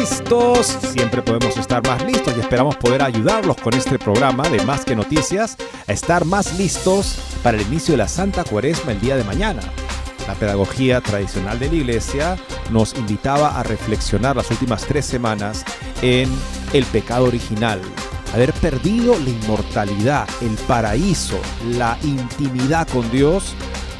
listos. Siempre podemos estar más listos y esperamos poder ayudarlos con este programa de Más que Noticias a estar más listos para el inicio de la Santa Cuaresma el día de mañana. La pedagogía tradicional de la Iglesia nos invitaba a reflexionar las últimas tres semanas en el pecado original, haber perdido la inmortalidad, el paraíso, la intimidad con Dios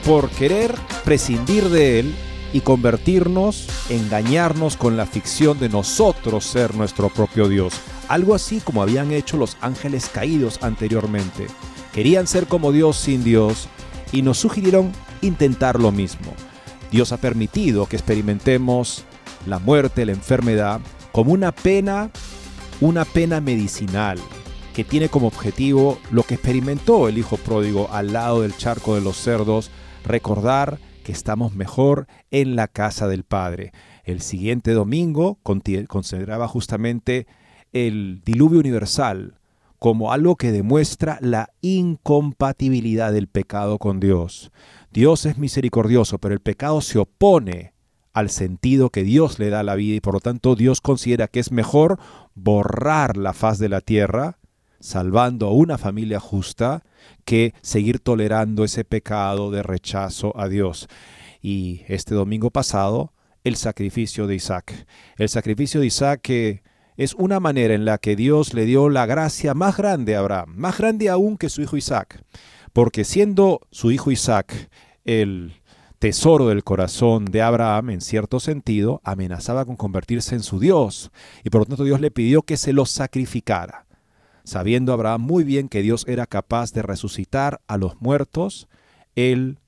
por querer prescindir de Él y convertirnos, engañarnos con la ficción de nosotros ser nuestro propio Dios. Algo así como habían hecho los ángeles caídos anteriormente. Querían ser como Dios sin Dios y nos sugirieron intentar lo mismo. Dios ha permitido que experimentemos la muerte, la enfermedad, como una pena, una pena medicinal que tiene como objetivo lo que experimentó el hijo pródigo al lado del charco de los cerdos, recordar que estamos mejor en la casa del Padre. El siguiente domingo consideraba justamente el diluvio universal como algo que demuestra la incompatibilidad del pecado con Dios. Dios es misericordioso, pero el pecado se opone al sentido que Dios le da a la vida y por lo tanto Dios considera que es mejor borrar la faz de la tierra, salvando a una familia justa, que seguir tolerando ese pecado de rechazo a Dios. Y este domingo pasado, el sacrificio de Isaac. El sacrificio de Isaac es una manera en la que Dios le dio la gracia más grande a Abraham, más grande aún que su hijo Isaac, porque siendo su hijo Isaac el tesoro del corazón de Abraham, en cierto sentido, amenazaba con convertirse en su Dios, y por lo tanto Dios le pidió que se lo sacrificara. Sabiendo Abraham muy bien que Dios era capaz de resucitar a los muertos, él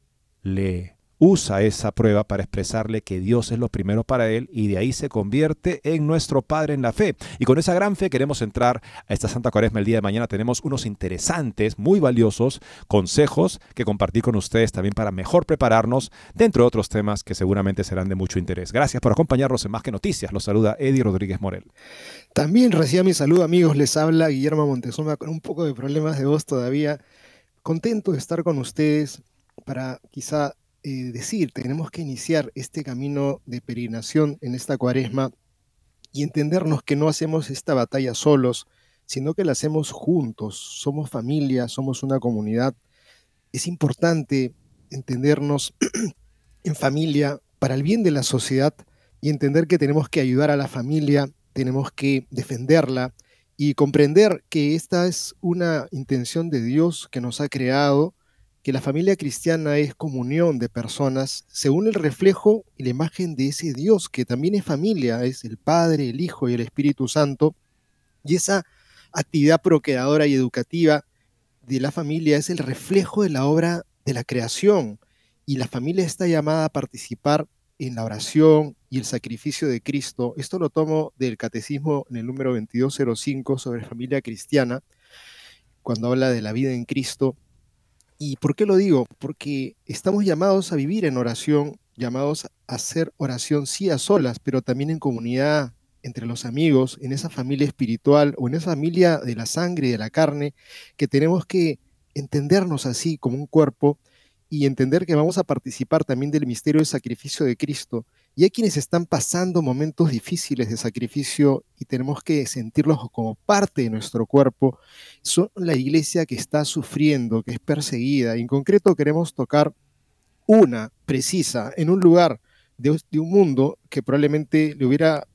le usa esa prueba para expresarle que Dios es lo primero para él y de ahí se convierte en nuestro Padre en la fe. Y con esa gran fe queremos entrar a esta Santa Cuaresma el día de mañana. Tenemos unos interesantes, muy valiosos consejos que compartir con ustedes también para mejor prepararnos dentro de otros temas que seguramente serán de mucho interés. Gracias por acompañarnos en Más que Noticias. Los saluda Eddie Rodríguez Morel. También reciba mi saludo amigos. Les habla Guillermo Montezuma con un poco de problemas de voz todavía. Contento de estar con ustedes para quizá eh, decir, tenemos que iniciar este camino de peregrinación en esta cuaresma y entendernos que no hacemos esta batalla solos, sino que la hacemos juntos, somos familia, somos una comunidad. Es importante entendernos en familia para el bien de la sociedad y entender que tenemos que ayudar a la familia, tenemos que defenderla y comprender que esta es una intención de Dios que nos ha creado que la familia cristiana es comunión de personas según el reflejo y la imagen de ese Dios que también es familia, es el Padre, el Hijo y el Espíritu Santo. Y esa actividad procreadora y educativa de la familia es el reflejo de la obra de la creación. Y la familia está llamada a participar en la oración y el sacrificio de Cristo. Esto lo tomo del Catecismo en el número 2205 sobre familia cristiana, cuando habla de la vida en Cristo ¿Y por qué lo digo? Porque estamos llamados a vivir en oración, llamados a hacer oración sí a solas, pero también en comunidad, entre los amigos, en esa familia espiritual o en esa familia de la sangre y de la carne, que tenemos que entendernos así como un cuerpo y entender que vamos a participar también del misterio del sacrificio de Cristo y hay quienes están pasando momentos difíciles de sacrificio y tenemos que sentirlos como parte de nuestro cuerpo. Son la iglesia que está sufriendo, que es perseguida. En concreto queremos tocar una precisa en un lugar de, un mundo que probablemente le hubiera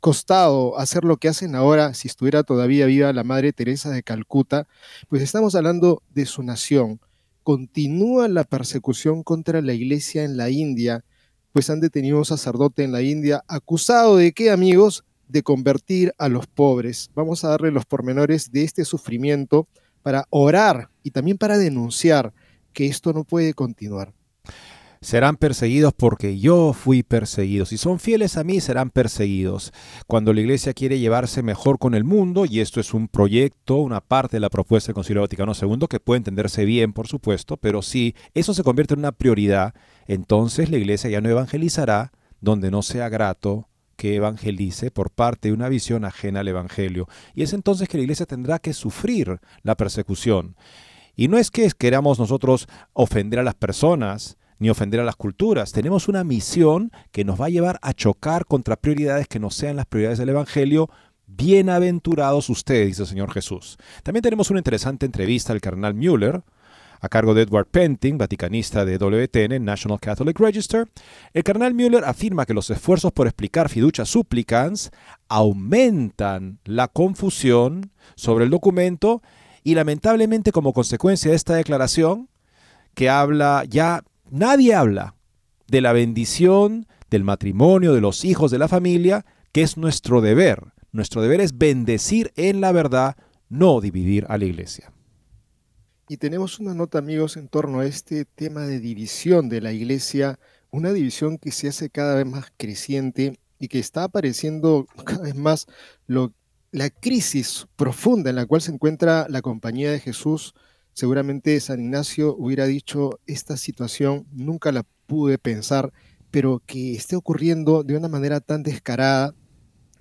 costado hacer lo que hacen ahora si estuviera todavía viva la Madre Teresa de Calcuta, pues estamos hablando de su nación. Continúa la persecución contra la iglesia en la India, pues han detenido a un sacerdote en la India acusado de qué, amigos? De convertir a los pobres. Vamos a darle los pormenores de este sufrimiento para orar y también para denunciar que esto no puede continuar serán perseguidos porque yo fui perseguido. Si son fieles a mí, serán perseguidos. Cuando la iglesia quiere llevarse mejor con el mundo, y esto es un proyecto, una parte de la propuesta del Concilio Vaticano II, que puede entenderse bien, por supuesto, pero si eso se convierte en una prioridad, entonces la iglesia ya no evangelizará donde no sea grato que evangelice por parte de una visión ajena al Evangelio. Y es entonces que la iglesia tendrá que sufrir la persecución. Y no es que queramos nosotros ofender a las personas, ni ofender a las culturas. Tenemos una misión que nos va a llevar a chocar contra prioridades que no sean las prioridades del Evangelio. Bienaventurados ustedes, dice el Señor Jesús. También tenemos una interesante entrevista al carnal Müller, a cargo de Edward Penting, vaticanista de WTN, National Catholic Register. El carnal Müller afirma que los esfuerzos por explicar fiducia supplicans aumentan la confusión sobre el documento y lamentablemente como consecuencia de esta declaración, que habla ya Nadie habla de la bendición del matrimonio, de los hijos, de la familia, que es nuestro deber. Nuestro deber es bendecir en la verdad, no dividir a la iglesia. Y tenemos una nota, amigos, en torno a este tema de división de la iglesia, una división que se hace cada vez más creciente y que está apareciendo cada vez más la crisis profunda en la cual se encuentra la compañía de Jesús Seguramente San Ignacio hubiera dicho, esta situación nunca la pude pensar, pero que esté ocurriendo de una manera tan descarada,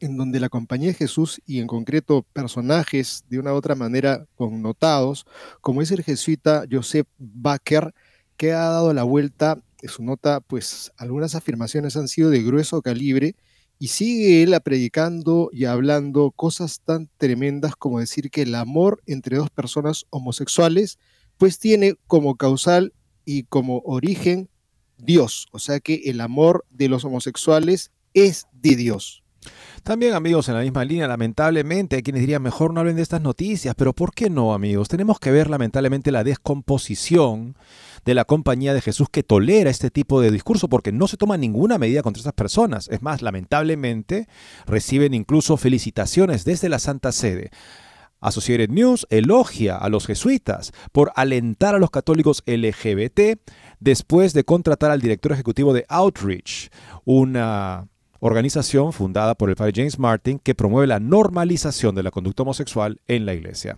en donde la compañía de Jesús y en concreto personajes de una u otra manera connotados, como es el jesuita Joseph Baker, que ha dado la vuelta, en su nota, pues algunas afirmaciones han sido de grueso calibre, y sigue él predicando y hablando cosas tan tremendas como decir que el amor entre dos personas homosexuales pues tiene como causal y como origen Dios. O sea que el amor de los homosexuales es de Dios. También amigos, en la misma línea, lamentablemente hay quienes dirían mejor no hablen de estas noticias, pero ¿por qué no amigos? Tenemos que ver lamentablemente la descomposición de la compañía de Jesús que tolera este tipo de discurso porque no se toma ninguna medida contra esas personas. Es más, lamentablemente reciben incluso felicitaciones desde la Santa Sede. Associated News elogia a los jesuitas por alentar a los católicos LGBT después de contratar al director ejecutivo de Outreach, una organización fundada por el padre James Martin que promueve la normalización de la conducta homosexual en la iglesia.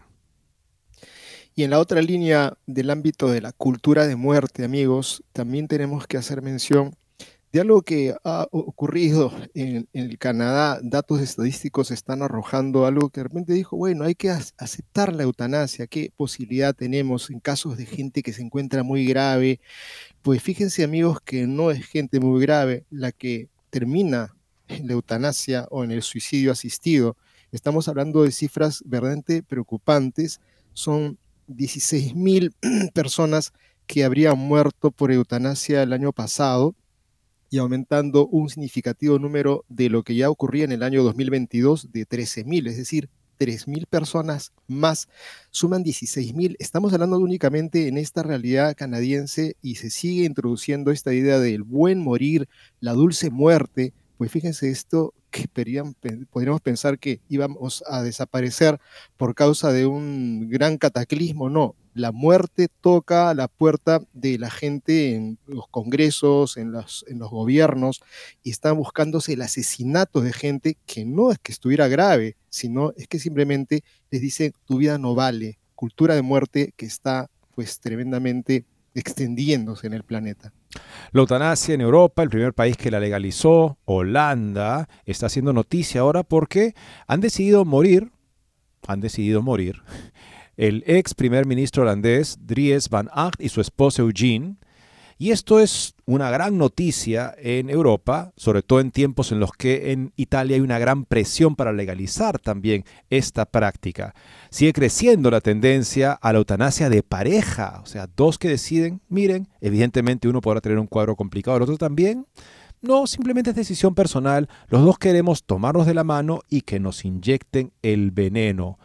Y en la otra línea del ámbito de la cultura de muerte, amigos, también tenemos que hacer mención de algo que ha ocurrido en, el Canadá. Datos estadísticos están arrojando algo que de repente dijo, bueno, hay que aceptar la eutanasia. ¿Qué posibilidad tenemos en casos de gente que se encuentra muy grave? Pues fíjense, amigos, que no es gente muy grave la que termina en la eutanasia o en el suicidio asistido. Estamos hablando de cifras verdaderamente preocupantes. Son 16.000 personas que habrían muerto por eutanasia el año pasado y aumentando un significativo número de lo que ya ocurría en el año 2022 de 13.000, es decir, 3.000 personas más, suman 16.000. Estamos hablando únicamente en esta realidad canadiense y se sigue introduciendo esta idea del buen morir, la dulce muerte. Pues fíjense esto, que podríamos pensar que íbamos a desaparecer por causa de un gran cataclismo. No, la muerte toca la puerta de la gente en los congresos, en los, gobiernos, y están buscándose el asesinato de gente que no es que estuviera grave, sino es que simplemente les dicen tu vida no vale. Cultura de muerte que está pues tremendamente extendiéndose en el planeta. La eutanasia en Europa, el primer país que la legalizó, Holanda, está haciendo noticia ahora porque han decidido morir, han decidido morir, el ex primer ministro holandés Dries van Acht y su esposa Eugene, y esto es una gran noticia en Europa, sobre todo en tiempos en los que en Italia hay una gran presión para legalizar también esta práctica. Sigue creciendo la tendencia a la eutanasia de pareja, o sea, dos que deciden, miren, evidentemente uno podrá tener un cuadro complicado, el otro también, No, simplemente es decisión personal. Los dos queremos tomarnos de la mano y que nos inyecten el veneno.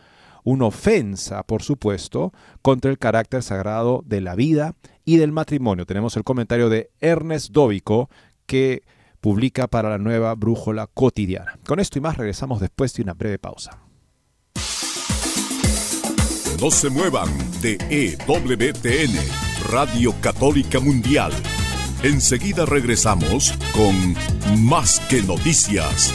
Una ofensa, por supuesto, contra el carácter sagrado de la vida y del matrimonio. Tenemos el comentario de Ernest Dóvico que publica para la nueva Brújula Cotidiana. Con esto y más regresamos después de una breve pausa. No se muevan de EWTN, Radio Católica Mundial. Enseguida regresamos con Más que Noticias.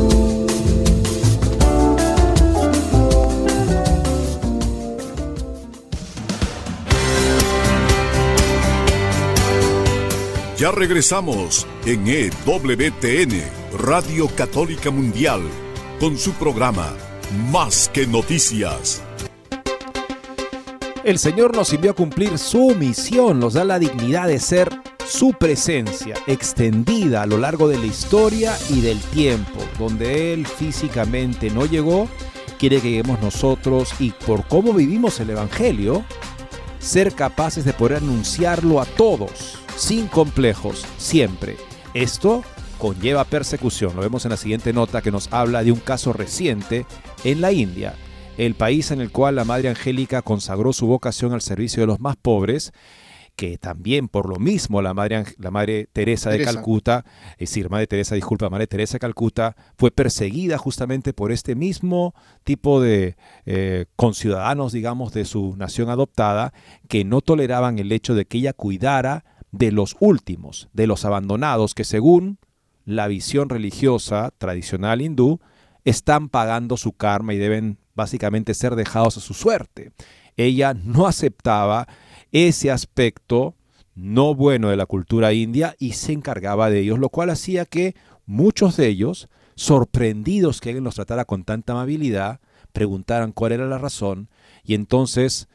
Ya regresamos en EWTN, Radio Católica Mundial, con su programa Más que Noticias. El Señor nos envió a cumplir su misión, nos da la dignidad de ser su presencia extendida a lo largo de la historia y del tiempo, donde Él físicamente no llegó, quiere que lleguemos nosotros y por cómo vivimos el Evangelio, ser capaces de poder anunciarlo a todos sin complejos, siempre. Esto conlleva persecución. Lo vemos en la siguiente nota que nos habla de un caso reciente en la India, el país en el cual la Madre Angélica consagró su vocación al servicio de los más pobres que también por lo mismo la madre, la madre Teresa de Calcuta, es decir, Madre Teresa, disculpa, Madre Teresa de Calcuta, fue perseguida justamente por este mismo tipo de eh, conciudadanos, digamos, de su nación adoptada, que no toleraban el hecho de que ella cuidara de los últimos, de los abandonados, que según la visión religiosa tradicional hindú, están pagando su karma y deben básicamente ser dejados a su suerte. Ella no aceptaba ese aspecto no bueno de la cultura india y se encargaba de ellos, lo cual hacía que muchos de ellos, sorprendidos que alguien los tratara con tanta amabilidad, preguntaran cuál era la razón y entonces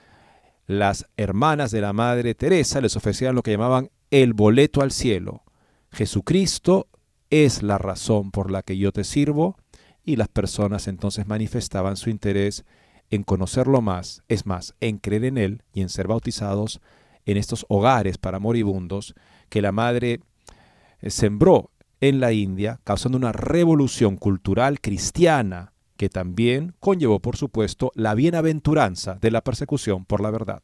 las hermanas de la Madre Teresa les ofrecían lo que llamaban el boleto al cielo. Jesucristo es la razón por la que yo te sirvo y las personas entonces manifestaban su interés en conocerlo más, es más, en creer en Él y en ser bautizados en estos hogares para moribundos que la Madre eh, sembró en la India, causando una revolución cultural cristiana que también conllevó, por supuesto, la bienaventuranza de la persecución por la verdad.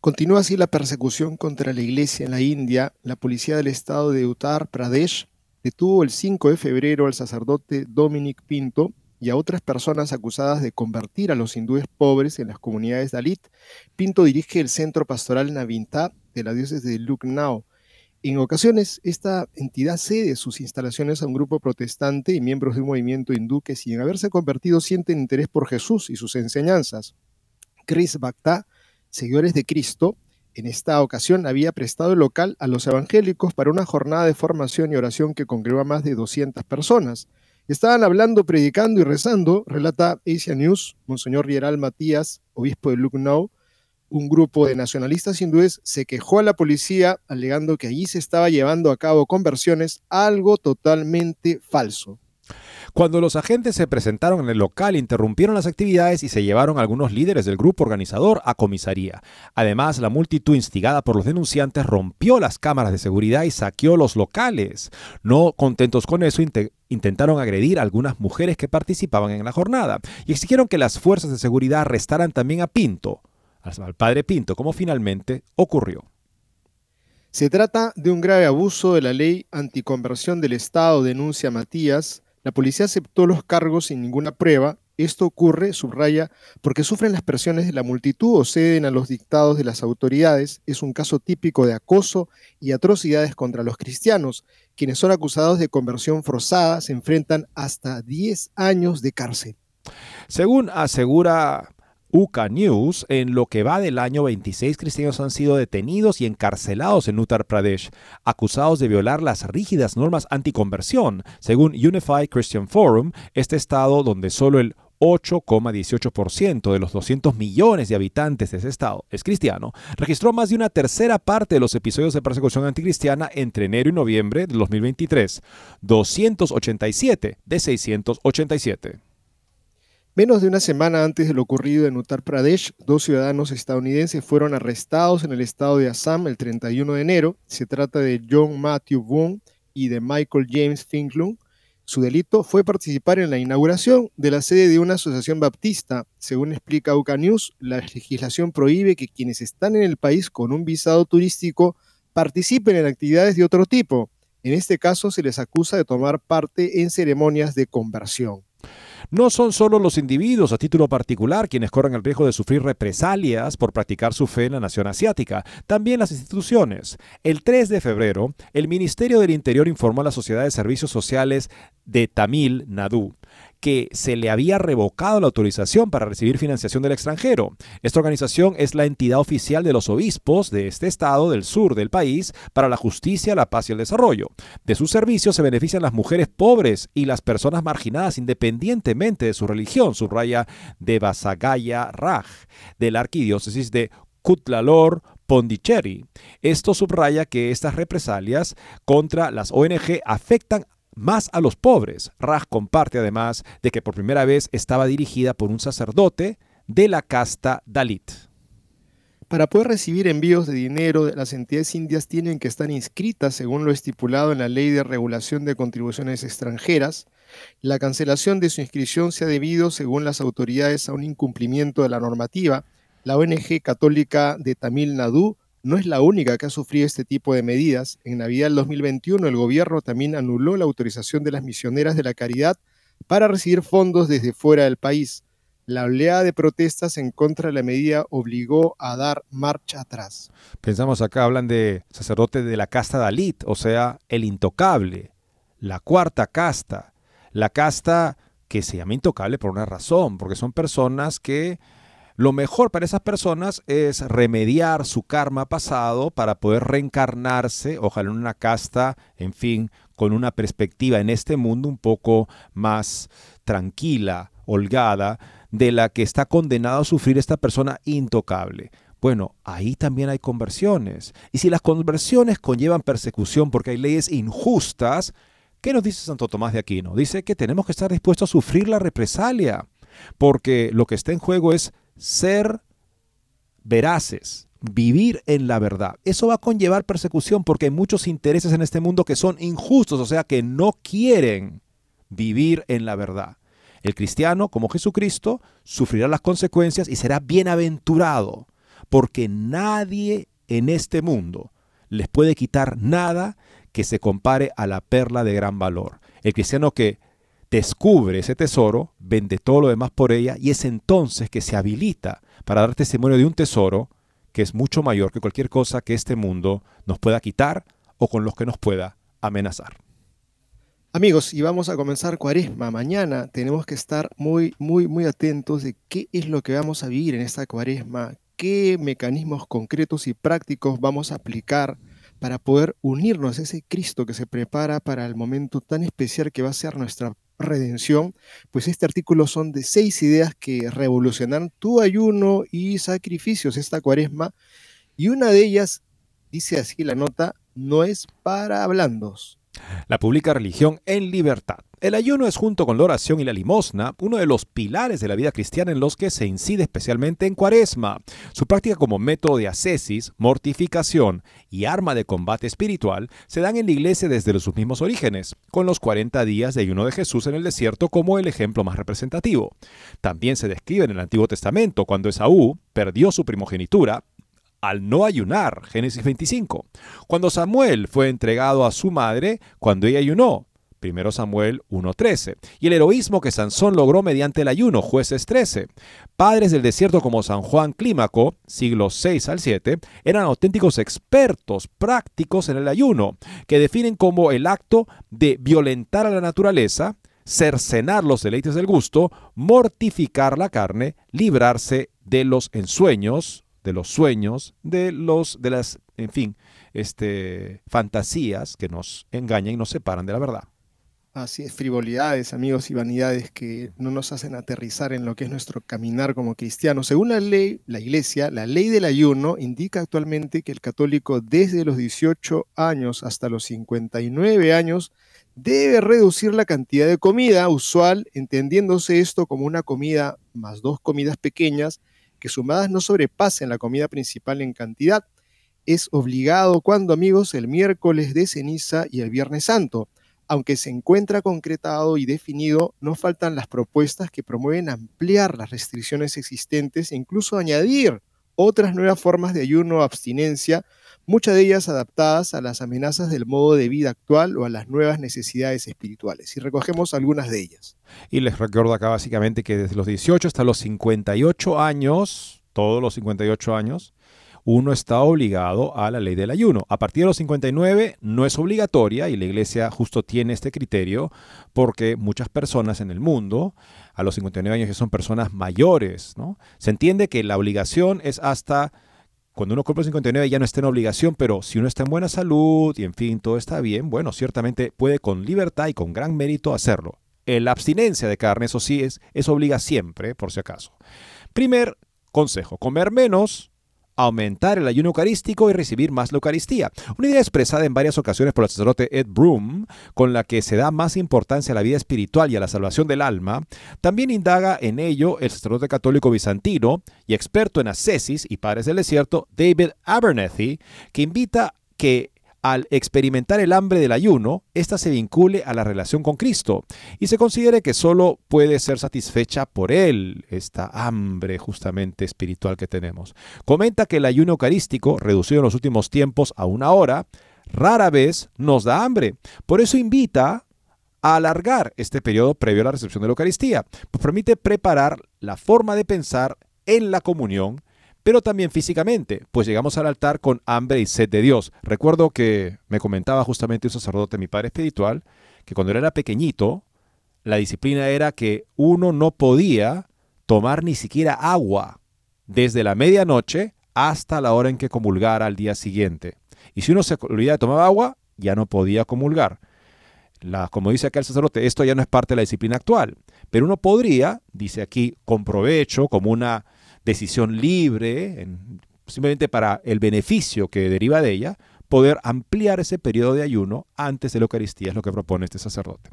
Continúa así la persecución contra la iglesia en la India. La policía del estado de Uttar Pradesh detuvo el 5 de febrero al sacerdote Dominic Pinto y a otras personas acusadas de convertir a los hindúes pobres en las comunidades Dalit. Pinto dirige el centro pastoral Navinta de la diócesis de Lucknow en ocasiones, esta entidad cede sus instalaciones a un grupo protestante y miembros de un movimiento hindú que, sin haberse convertido, sienten interés por Jesús y sus enseñanzas. Chris Bhakta, seguidores de Cristo, en esta ocasión había prestado el local a los evangélicos para una jornada de formación y oración que congregó a más de 200 personas. Estaban hablando, predicando y rezando, relata Asia News, Monseñor Rieral Matías, obispo de Lucknow, un grupo de nacionalistas hindúes se quejó a la policía alegando que allí se estaba llevando a cabo conversiones, algo totalmente falso. Cuando los agentes se presentaron en el local, interrumpieron las actividades y se llevaron algunos líderes del grupo organizador a comisaría. Además, la multitud instigada por los denunciantes rompió las cámaras de seguridad y saqueó los locales. No contentos con eso, intentaron agredir a algunas mujeres que participaban en la jornada y exigieron que las fuerzas de seguridad arrestaran también a Pinto, al padre Pinto, como finalmente ocurrió. Se trata de un grave abuso de la ley anticonversión del Estado, denuncia Matías. La policía aceptó los cargos sin ninguna prueba. Esto ocurre, subraya, porque sufren las presiones de la multitud o ceden a los dictados de las autoridades. Es un caso típico de acoso y atrocidades contra los cristianos. Quienes son acusados de conversión forzada se enfrentan hasta 10 años de cárcel. Según asegura UCA News, en lo que va del año 26 cristianos han sido detenidos y encarcelados en Uttar Pradesh, acusados de violar las rígidas normas anticonversión. Según Unified Christian Forum, este estado donde solo el 8,18% de los 200 millones de habitantes de ese estado es cristiano, registró más de una tercera parte de los episodios de persecución anticristiana entre enero y noviembre de 2023, 287 de 687. Menos de una semana antes de lo ocurrido en Uttar Pradesh, dos ciudadanos estadounidenses fueron arrestados en el estado de Assam el 31 de enero. Se trata de John Matthew Boone y de Michael James Finklung. Su delito fue participar en la inauguración de la sede de una asociación baptista. Según explica UCA News, la legislación prohíbe que quienes están en el país con un visado turístico participen en actividades de otro tipo. En este caso se les acusa de tomar parte en ceremonias de conversión. No son solo los individuos a título particular quienes corren el riesgo de sufrir represalias por practicar su fe en la nación asiática, también las instituciones. El 3 de febrero, el Ministerio del Interior informó a la Sociedad de Servicios Sociales de Tamil Nadu que se le había revocado la autorización para recibir financiación del extranjero. Esta organización es la entidad oficial de los obispos de este estado del sur del país para la justicia, la paz y el desarrollo. De sus servicios se benefician las mujeres pobres y las personas marginadas independientemente de su religión, subraya de Basagaya Raj, de la arquidiócesis de Kutlalor, Pondicherry. Esto subraya que estas represalias contra las ONG afectan más a los pobres. Raj comparte además de que por primera vez estaba dirigida por un sacerdote de la casta Dalit. Para poder recibir envíos de dinero, las entidades indias tienen que estar inscritas según lo estipulado en la Ley de Regulación de Contribuciones Extranjeras. La cancelación de su inscripción se ha debido, según las autoridades, a un incumplimiento de la normativa. La ONG católica de Tamil Nadu no es la única que ha sufrido este tipo de medidas. En Navidad del 2021 el gobierno también anuló la autorización de las misioneras de la caridad para recibir fondos desde fuera del país. La oleada de protestas en contra de la medida obligó a dar marcha atrás. Pensamos acá, hablan de sacerdote de la casta Dalit, o sea, el intocable, la cuarta casta, la casta que se llama intocable por una razón, porque son personas que lo mejor para esas personas es remediar su karma pasado para poder reencarnarse, ojalá en una casta, en fin, con una perspectiva en este mundo un poco más tranquila, holgada, de la que está condenado a sufrir esta persona intocable. Bueno, ahí también hay conversiones. Y si las conversiones conllevan persecución porque hay leyes injustas, ¿qué nos dice Santo Tomás de Aquino? Dice que tenemos que estar dispuestos a sufrir la represalia, porque lo que está en juego es ser veraces, vivir en la verdad. Eso va a conllevar persecución porque hay muchos intereses en este mundo que son injustos, o sea, que no quieren vivir en la verdad. El cristiano, como Jesucristo, sufrirá las consecuencias y será bienaventurado, porque nadie en este mundo les puede quitar nada que se compare a la perla de gran valor. El cristiano que descubre ese tesoro, vende todo lo demás por ella y es entonces que se habilita para dar testimonio de un tesoro que es mucho mayor que cualquier cosa que este mundo nos pueda quitar o con los que nos pueda amenazar. Amigos, y vamos a comenzar cuaresma. Mañana tenemos que estar muy, muy, muy atentos de qué es lo que vamos a vivir en esta cuaresma, qué mecanismos concretos y prácticos vamos a aplicar para poder unirnos a ese Cristo que se prepara para el momento tan especial que va a ser nuestra redención, pues este artículo son de seis ideas que revolucionan tu ayuno y sacrificios esta cuaresma, y una de ellas, dice así la nota, no es para blandos. La pública religión en libertad. El ayuno es junto con la oración y la limosna uno de los pilares de la vida cristiana en los que se incide especialmente en cuaresma. Su práctica como método de ascesis, mortificación y arma de combate espiritual se dan en la iglesia desde sus mismos orígenes, con los 40 días de ayuno de Jesús en el desierto como el ejemplo más representativo. También se describe en el Antiguo Testamento cuando Esaú perdió su primogenitura al no ayunar, Génesis 25. Cuando Samuel fue entregado a su madre, cuando ella ayunó, 1 Samuel 1.13. Y el heroísmo que Sansón logró mediante el ayuno, jueces 13. Padres del desierto como San Juan Clímaco, siglos 6 al 7, eran auténticos expertos prácticos en el ayuno, que definen como el acto de violentar a la naturaleza, cercenar los deleites del gusto, mortificar la carne, librarse de los ensueños, de los sueños, de los de las, en fin, este fantasías que nos engañan y nos separan de la verdad. Así es, frivolidades, amigos, y vanidades que no nos hacen aterrizar en lo que es nuestro caminar como cristianos. Según la ley, la iglesia, la ley del ayuno indica actualmente que el católico desde los 18 años hasta los 59 años debe reducir la cantidad de comida usual, entendiéndose esto como una comida más dos comidas pequeñas que sumadas no sobrepasen la comida principal en cantidad. Es obligado cuando, amigos, el miércoles de ceniza y el viernes santo aunque se encuentra concretado y definido, no faltan las propuestas que promueven ampliar las restricciones existentes e incluso añadir otras nuevas formas de ayuno o abstinencia, muchas de ellas adaptadas a las amenazas del modo de vida actual o a las nuevas necesidades espirituales. Y recogemos algunas de ellas. Y les recuerdo acá básicamente que desde los 18 hasta los 58 años, todos los 58 años, uno está obligado a la ley del ayuno. A partir de los 59 no es obligatoria y la iglesia justo tiene este criterio porque muchas personas en el mundo a los 59 años ya son personas mayores. ¿no? Se entiende que la obligación es hasta cuando uno cumple los 59 ya no está en obligación, pero si uno está en buena salud y en fin, todo está bien, bueno, ciertamente puede con libertad y con gran mérito hacerlo. La abstinencia de carne, eso sí, es, es obliga siempre, por si acaso. Primer consejo, comer menos aumentar el ayuno eucarístico y recibir más la Eucaristía. Una idea expresada en varias ocasiones por el sacerdote Ed Broom, con la que se da más importancia a la vida espiritual y a la salvación del alma, también indaga en ello el sacerdote católico bizantino y experto en ascesis y padres del desierto, David Abernethy, que invita que al experimentar el hambre del ayuno, ésta se vincule a la relación con Cristo y se considere que solo puede ser satisfecha por Él, esta hambre justamente espiritual que tenemos. Comenta que el ayuno eucarístico, reducido en los últimos tiempos a una hora, rara vez nos da hambre. Por eso invita a alargar este periodo previo a la recepción de la Eucaristía, pues permite preparar la forma de pensar en la comunión pero también físicamente, pues llegamos al altar con hambre y sed de Dios. Recuerdo que me comentaba justamente un sacerdote, mi padre espiritual, que cuando era pequeñito, la disciplina era que uno no podía tomar ni siquiera agua desde la medianoche hasta la hora en que comulgara al día siguiente. Y si uno se olvidaba de tomar agua, ya no podía comulgar. La, como dice acá el sacerdote, esto ya no es parte de la disciplina actual, pero uno podría, dice aquí, con provecho, como una decisión libre, simplemente para el beneficio que deriva de ella, poder ampliar ese periodo de ayuno antes de la Eucaristía, es lo que propone este sacerdote.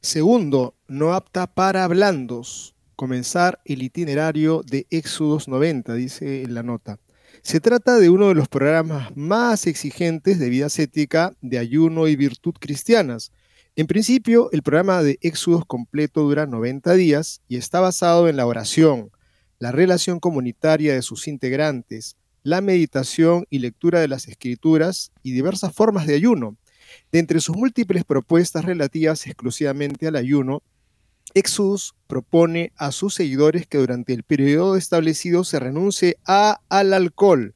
Segundo, no apta para blandos. Comenzar el itinerario de Éxodos 90, dice en la nota. Se trata de uno de los programas más exigentes de vida ascética, de ayuno y virtud cristianas. En principio, el programa de Éxodos completo dura 90 días y está basado en la oración, la relación comunitaria de sus integrantes, la meditación y lectura de las escrituras y diversas formas de ayuno. De entre sus múltiples propuestas relativas exclusivamente al ayuno, Exodus propone a sus seguidores que durante el periodo establecido se renuncie a, al alcohol,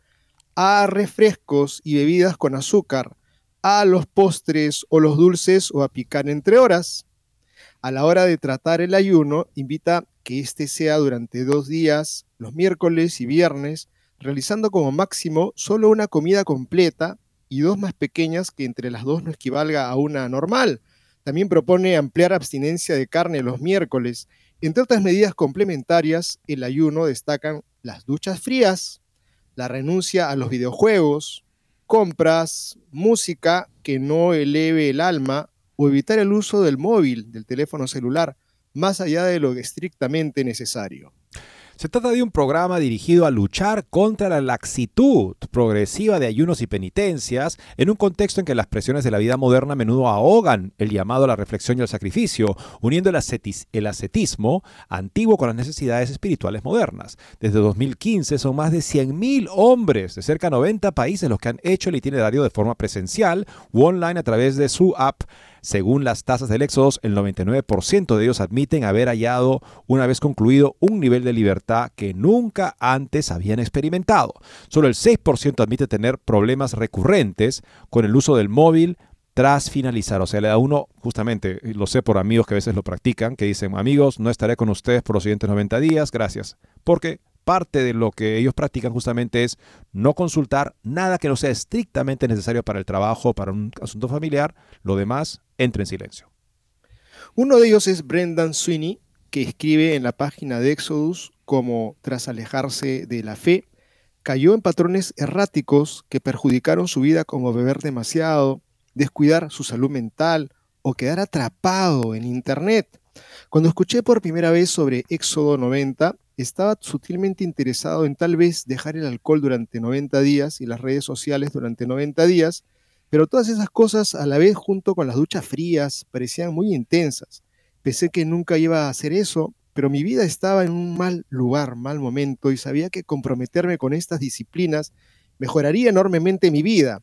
a refrescos y bebidas con azúcar, a los postres o los dulces o a picar entre horas. A la hora de tratar el ayuno, invita que este sea durante dos días, los miércoles y viernes, realizando como máximo solo una comida completa y dos más pequeñas que entre las dos no equivalga a una normal. También propone ampliar abstinencia de carne los miércoles. Entre otras medidas complementarias, el ayuno destacan las duchas frías, la renuncia a los videojuegos, compras, música que no eleve el alma o evitar el uso del móvil, del teléfono celular, más allá de lo estrictamente necesario. Se trata de un programa dirigido a luchar contra la laxitud progresiva de ayunos y penitencias en un contexto en que las presiones de la vida moderna a menudo ahogan el llamado a la reflexión y al sacrificio, uniendo el, ascetismo antiguo con las necesidades espirituales modernas. Desde 2015 son más de 100.000 hombres de cerca de 90 países los que han hecho el itinerario de forma presencial u online a través de su app según las tasas del Éxodo, el 99% de ellos admiten haber hallado, una vez concluido, un nivel de libertad que nunca antes habían experimentado. Solo el 6% admite tener problemas recurrentes con el uso del móvil tras finalizar. O sea, le da uno, justamente, lo sé por amigos que a veces lo practican, que dicen, amigos, no estaré con ustedes por los siguientes 90 días, gracias. Porque parte de lo que ellos practican justamente es no consultar nada que no sea estrictamente necesario para el trabajo o para un asunto familiar, lo demás entra en silencio. Uno de ellos es Brendan Sweeney, que escribe en la página de Exodus como tras alejarse de la fe, cayó en patrones erráticos que perjudicaron su vida como beber demasiado, descuidar su salud mental o quedar atrapado en Internet. Cuando escuché por primera vez sobre Éxodo 90, estaba sutilmente interesado en tal vez dejar el alcohol durante 90 días y las redes sociales durante 90 días, pero todas esas cosas a la vez junto con las duchas frías parecían muy intensas. Pensé que nunca iba a hacer eso, pero mi vida estaba en un mal lugar, mal momento, y sabía que comprometerme con estas disciplinas mejoraría enormemente mi vida.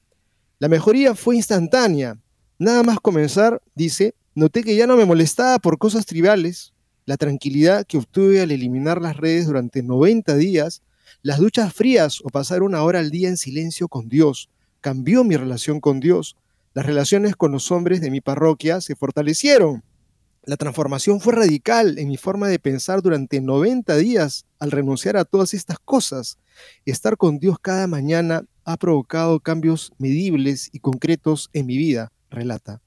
La mejoría fue instantánea. Nada más comenzar, dice, noté que ya no me molestaba por cosas triviales, la tranquilidad que obtuve al eliminar las redes durante 90 días, las duchas frías o pasar una hora al día en silencio con Dios, cambió mi relación con Dios. Las relaciones con los hombres de mi parroquia se fortalecieron. La transformación fue radical en mi forma de pensar durante 90 días al renunciar a todas estas cosas. Estar con Dios cada mañana ha provocado cambios medibles y concretos en mi vida, relata.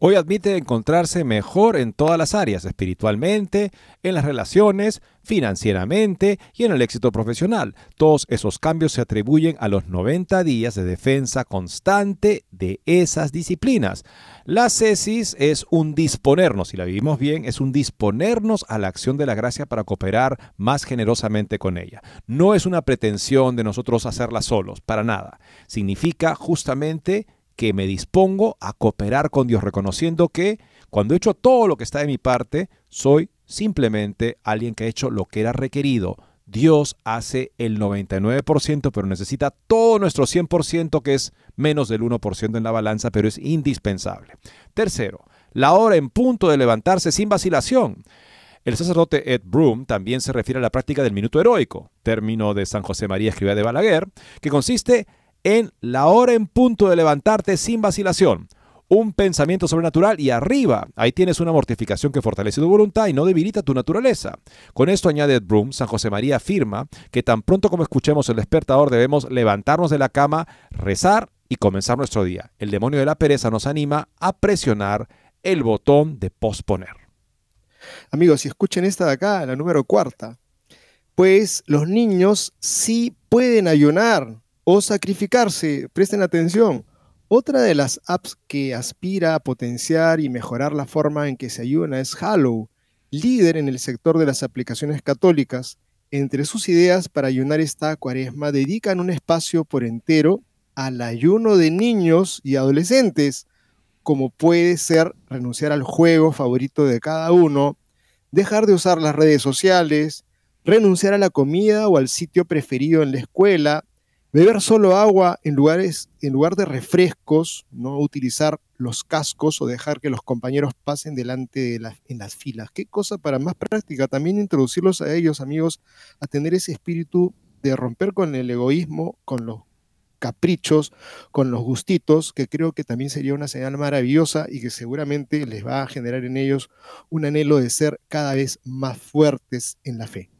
Hoy admite encontrarse mejor en todas las áreas, espiritualmente, en las relaciones, financieramente y en el éxito profesional. Todos esos cambios se atribuyen a los 90 días de defensa constante de esas disciplinas. La cesis es un disponernos, si la vivimos bien, es un disponernos a la acción de la gracia para cooperar más generosamente con ella. No es una pretensión de nosotros hacerla solos, para nada. Significa justamente que me dispongo a cooperar con Dios, reconociendo que cuando he hecho todo lo que está de mi parte, soy simplemente alguien que ha hecho lo que era requerido. Dios hace el 99%, pero necesita todo nuestro 100%, que es menos del 1% en la balanza, pero es indispensable. Tercero, la hora en punto de levantarse sin vacilación. El sacerdote Ed Broom también se refiere a la práctica del minuto heroico, término de San José María Escribá de Balaguer, que consiste en la hora en punto de levantarte sin vacilación. Un pensamiento sobrenatural y arriba, ahí tienes una mortificación que fortalece tu voluntad y no debilita tu naturaleza. Con esto añade Broom, San José María afirma que tan pronto como escuchemos el despertador debemos levantarnos de la cama, rezar y comenzar nuestro día. El demonio de la pereza nos anima a presionar el botón de posponer. Amigos, si escuchen esta de acá, la número cuarta, pues los niños sí pueden ayunar o sacrificarse. Presten atención. Otra de las apps que aspira a potenciar y mejorar la forma en que se ayuna es Hallow, líder en el sector de las aplicaciones católicas. Entre sus ideas para ayunar esta cuaresma dedican un espacio por entero al ayuno de niños y adolescentes, como puede ser renunciar al juego favorito de cada uno, dejar de usar las redes sociales, renunciar a la comida o al sitio preferido en la escuela, Beber solo agua en, lugares, en lugar de refrescos, no utilizar los cascos o dejar que los compañeros pasen delante de en las filas. Qué cosa para más práctica. También introducirlos a ellos, amigos, a tener ese espíritu de romper con el egoísmo, con los caprichos, con los gustitos, que creo que también sería una señal maravillosa y que seguramente les va a generar en ellos un anhelo de ser cada vez más fuertes en la fe.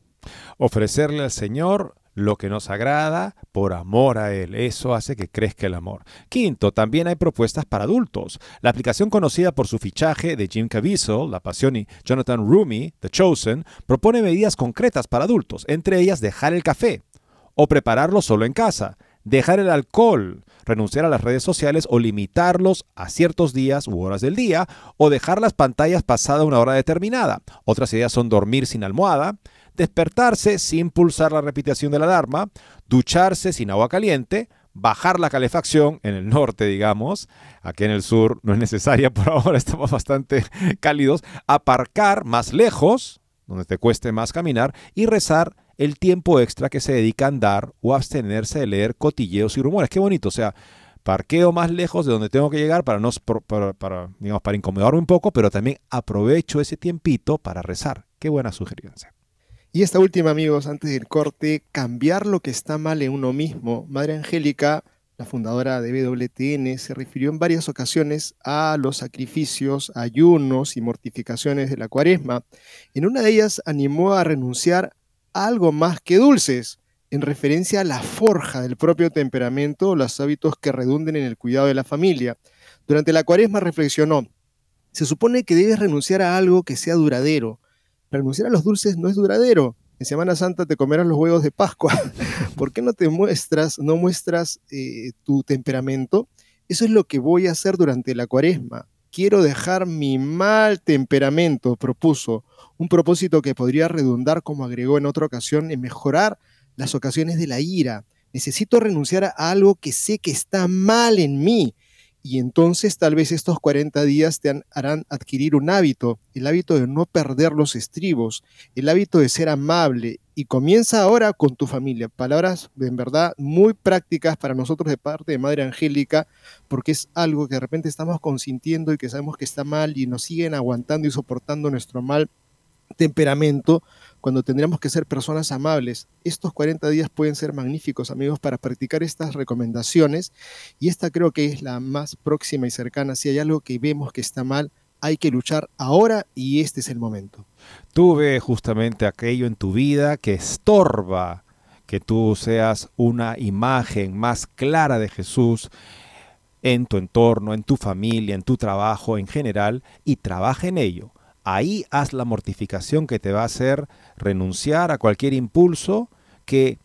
Ofrecerle al Señor lo que nos agrada por amor a Él. Eso hace que crezca el amor. Quinto, también hay propuestas para adultos. La aplicación conocida por su fichaje de Jim Caviezel, La Pasión y Jonathan Rumi, The Chosen, propone medidas concretas para adultos, entre ellas dejar el café o prepararlo solo en casa, dejar el alcohol, renunciar a las redes sociales o limitarlos a ciertos días u horas del día, o dejar las pantallas pasada una hora determinada. Otras ideas son dormir sin almohada, despertarse sin pulsar la repetición de la alarma, ducharse sin agua caliente, bajar la calefacción en el norte, digamos, aquí en el sur no es necesaria por ahora, estamos bastante cálidos, aparcar más lejos, donde te cueste más caminar, y rezar el tiempo extra que se dedica a andar o abstenerse de leer cotilleos y rumores. Qué bonito, o sea, parqueo más lejos de donde tengo que llegar para, no, digamos, para incomodarme un poco, pero también aprovecho ese tiempito para rezar. Qué buena sugerencia. Y esta última, amigos, antes del corte, cambiar lo que está mal en uno mismo. Madre Angélica, la fundadora de WTN, se refirió en varias ocasiones a los sacrificios, ayunos y mortificaciones de la cuaresma. En una de ellas animó a renunciar a algo más que dulces en referencia a la forja del propio temperamento o los hábitos que redunden en el cuidado de la familia. Durante la cuaresma reflexionó, se supone que debes renunciar a algo que sea duradero. Renunciar a los dulces no es duradero. En Semana Santa te comerás los huevos de Pascua. ¿Por qué no te muestras, no muestras eh, tu temperamento? Eso es lo que voy a hacer durante la cuaresma. Quiero dejar mi mal temperamento, propuso. Un propósito que podría redundar, como agregó en otra ocasión, en mejorar las ocasiones de la ira. Necesito renunciar a algo que sé que está mal en mí. Y entonces tal vez estos 40 días te harán adquirir un hábito, el hábito de no perder los estribos, el hábito de ser amable. Y comienza ahora con tu familia. Palabras en verdad muy prácticas para nosotros de parte de Madre Angélica, porque es algo que de repente estamos consintiendo y que sabemos que está mal y nos siguen aguantando y soportando nuestro mal temperamento cuando tendríamos que ser personas amables. Estos 40 días pueden ser magníficos, amigos, para practicar estas recomendaciones y esta creo que es la más próxima y cercana. Si hay algo que vemos que está mal, hay que luchar ahora y este es el momento. Tuve justamente aquello en tu vida que estorba que tú seas una imagen más clara de Jesús en tu entorno, en tu familia, en tu trabajo en general y trabaja en ello ahí haz la mortificación que te va a hacer renunciar a cualquier impulso que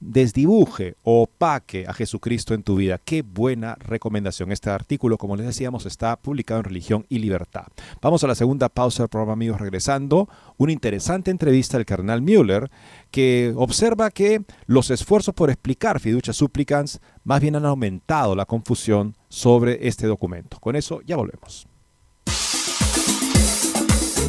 desdibuje o opaque a Jesucristo en tu vida. Qué buena recomendación. Este artículo, como les decíamos, está publicado en Religión y Libertad. Vamos a la segunda pausa del programa, amigos, regresando. Una interesante entrevista del carnal Müller que observa que los esfuerzos por explicar fiducia supplicans más bien han aumentado la confusión sobre este documento. Con eso ya volvemos.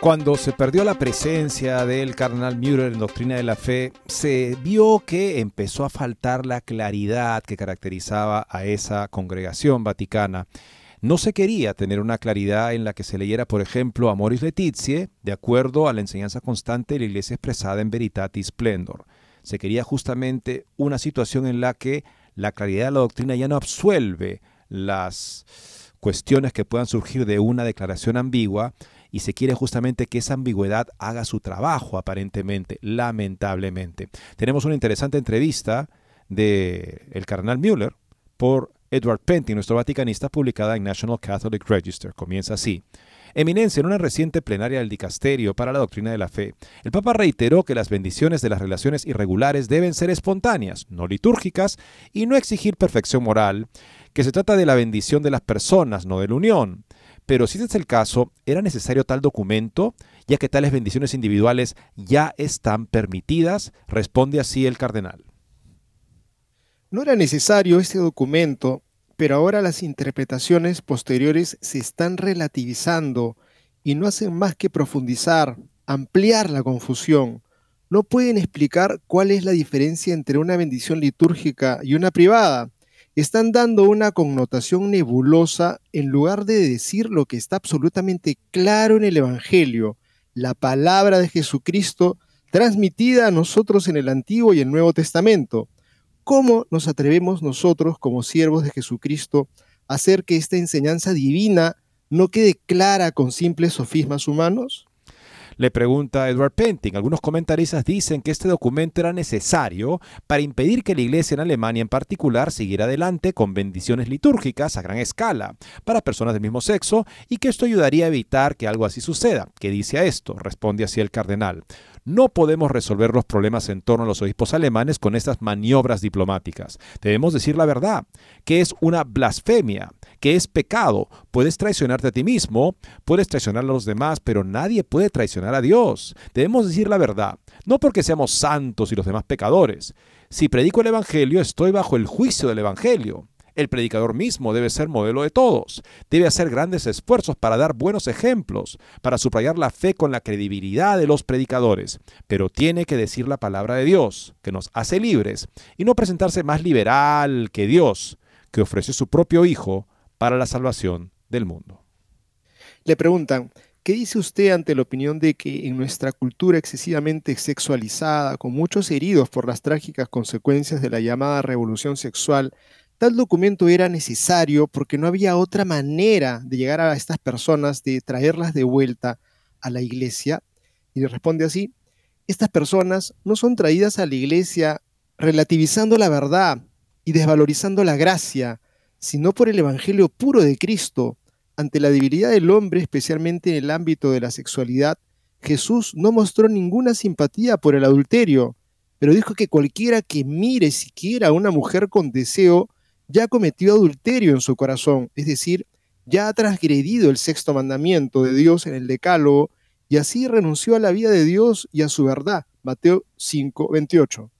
Cuando se perdió la presencia del cardenal Müller en Doctrina de la Fe, se vio que empezó a faltar la claridad que caracterizaba a esa congregación vaticana. No se quería tener una claridad en la que se leyera, por ejemplo, Amoris Laetitia, de acuerdo a la enseñanza constante de la Iglesia expresada en Veritatis Splendor. Se quería justamente una situación en la que la claridad de la doctrina ya no absuelve las cuestiones que puedan surgir de una declaración ambigua y se quiere justamente que esa ambigüedad haga su trabajo aparentemente, lamentablemente. Tenemos una interesante entrevista de el cardenal Müller por Edward Penty, nuestro vaticanista, publicada en National Catholic Register. Comienza así. Eminencia, en una reciente plenaria del Dicasterio para la Doctrina de la Fe, el Papa reiteró que las bendiciones de las relaciones irregulares deben ser espontáneas, no litúrgicas, y no exigir perfección moral, que se trata de la bendición de las personas, no de la unión. Pero si ese es el caso, ¿era necesario tal documento, ya que tales bendiciones individuales ya están permitidas? Responde así el cardenal. No era necesario este documento pero ahora las interpretaciones posteriores se están relativizando y no hacen más que profundizar, ampliar la confusión. No pueden explicar cuál es la diferencia entre una bendición litúrgica y una privada. Están dando una connotación nebulosa en lugar de decir lo que está absolutamente claro en el Evangelio, la palabra de Jesucristo transmitida a nosotros en el Antiguo y el Nuevo Testamento. ¿Cómo nos atrevemos nosotros, como siervos de Jesucristo, a hacer que esta enseñanza divina no quede clara con simples sofismas humanos? Le pregunta Edward Penting. Algunos comentaristas dicen que este documento era necesario para impedir que la iglesia en Alemania en particular siguiera adelante con bendiciones litúrgicas a gran escala para personas del mismo sexo y que esto ayudaría a evitar que algo así suceda. ¿Qué dice a esto? Responde así el cardenal. No podemos resolver los problemas en torno a los obispos alemanes con estas maniobras diplomáticas. Debemos decir la verdad, que es una blasfemia, que es pecado. Puedes traicionarte a ti mismo, puedes traicionar a los demás, pero nadie puede traicionar a Dios. Debemos decir la verdad, no porque seamos santos y los demás pecadores. Si predico el Evangelio, estoy bajo el juicio del Evangelio. El predicador mismo debe ser modelo de todos, debe hacer grandes esfuerzos para dar buenos ejemplos, para subrayar la fe con la credibilidad de los predicadores, pero tiene que decir la palabra de Dios, que nos hace libres, y no presentarse más liberal que Dios, que ofrece su propio Hijo para la salvación del mundo. Le preguntan, ¿qué dice usted ante la opinión de que en nuestra cultura excesivamente sexualizada, con muchos heridos por las trágicas consecuencias de la llamada revolución sexual, Tal documento era necesario porque no había otra manera de llegar a estas personas, de traerlas de vuelta a la iglesia. Y responde así, estas personas no son traídas a la iglesia relativizando la verdad y desvalorizando la gracia, sino por el Evangelio puro de Cristo. Ante la debilidad del hombre, especialmente en el ámbito de la sexualidad, Jesús no mostró ninguna simpatía por el adulterio, pero dijo que cualquiera que mire siquiera a una mujer con deseo ya cometió adulterio en su corazón, es decir, ya ha transgredido el sexto mandamiento de Dios en el decálogo y así renunció a la vida de Dios y a su verdad. Mateo 5, 28.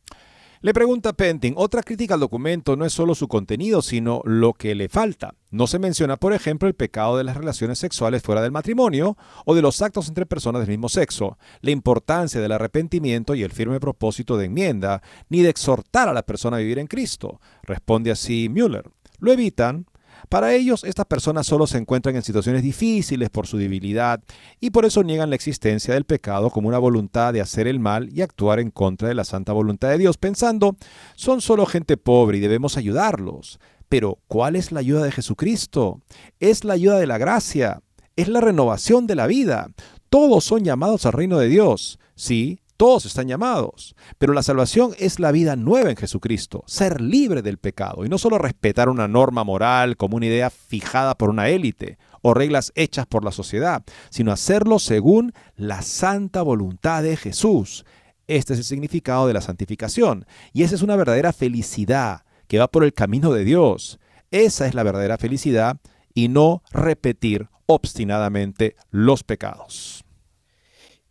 Le pregunta Penting, otra crítica al documento no es solo su contenido, sino lo que le falta. No se menciona, por ejemplo, el pecado de las relaciones sexuales fuera del matrimonio o de los actos entre personas del mismo sexo, la importancia del arrepentimiento y el firme propósito de enmienda, ni de exhortar a la persona a vivir en Cristo. Responde así Müller. Lo evitan para ellos, estas personas solo se encuentran en situaciones difíciles por su debilidad y por eso niegan la existencia del pecado como una voluntad de hacer el mal y actuar en contra de la santa voluntad de Dios, pensando, son solo gente pobre y debemos ayudarlos. Pero, ¿cuál es la ayuda de Jesucristo? Es la ayuda de la gracia, es la renovación de la vida. Todos son llamados al reino de Dios. Sí, todos están llamados, pero la salvación es la vida nueva en Jesucristo, ser libre del pecado y no solo respetar una norma moral como una idea fijada por una élite o reglas hechas por la sociedad, sino hacerlo según la santa voluntad de Jesús. Este es el significado de la santificación y esa es una verdadera felicidad que va por el camino de Dios. Esa es la verdadera felicidad y no repetir obstinadamente los pecados.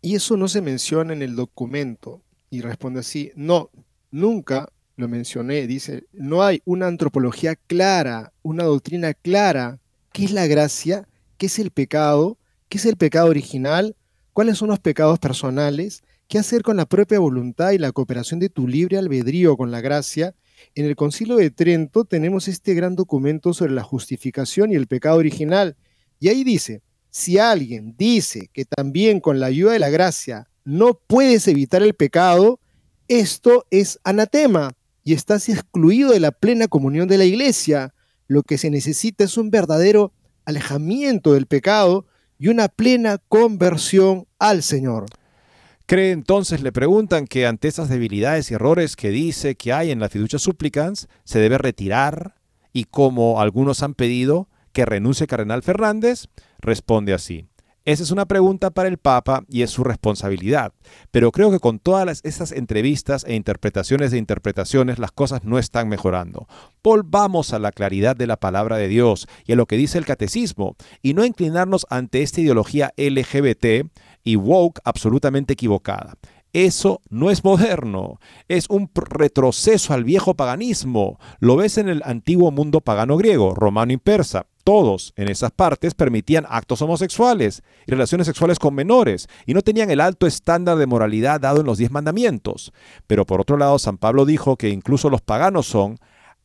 Y eso no se menciona en el documento. Y responde así, no, nunca lo mencioné. Dice, no hay una antropología clara, una doctrina clara. ¿Qué es la gracia? ¿Qué es el pecado? ¿Qué es el pecado original? ¿Cuáles son los pecados personales? ¿Qué hacer con la propia voluntad y la cooperación de tu libre albedrío con la gracia? En el Concilio de Trento tenemos este gran documento sobre la justificación y el pecado original. Y ahí dice, si alguien dice que también con la ayuda de la gracia no puedes evitar el pecado, esto es anatema y estás excluido de la plena comunión de la iglesia. Lo que se necesita es un verdadero alejamiento del pecado y una plena conversión al Señor. ¿Cree entonces, le preguntan, que ante esas debilidades y errores que dice que hay en la fiducia supplicans, se debe retirar y como algunos han pedido, que renuncie Cardenal Fernández? Responde así. Esa es una pregunta para el Papa y es su responsabilidad. Pero creo que con todas esas entrevistas e interpretaciones de interpretaciones las cosas no están mejorando. Volvamos a la claridad de la palabra de Dios y a lo que dice el catecismo y no inclinarnos ante esta ideología LGBT y woke absolutamente equivocada. Eso no es moderno, es un retroceso al viejo paganismo. Lo ves en el antiguo mundo pagano griego, romano y persa. Todos en esas partes permitían actos homosexuales y relaciones sexuales con menores y no tenían el alto estándar de moralidad dado en los diez mandamientos. Pero por otro lado, San Pablo dijo que incluso los paganos son,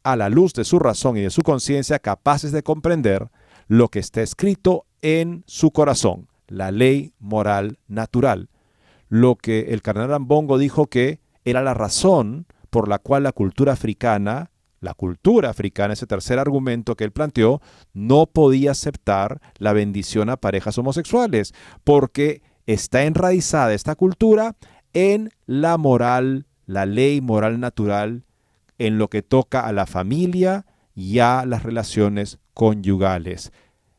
a la luz de su razón y de su conciencia, capaces de comprender lo que está escrito en su corazón, la ley moral natural lo que el cardenal Ambongo dijo que era la razón por la cual la cultura africana, la cultura africana, ese tercer argumento que él planteó, no podía aceptar la bendición a parejas homosexuales, porque está enraizada esta cultura en la moral, la ley moral natural, en lo que toca a la familia y a las relaciones conyugales.